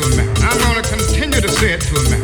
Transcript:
to him. I'm going to continue to say it to him.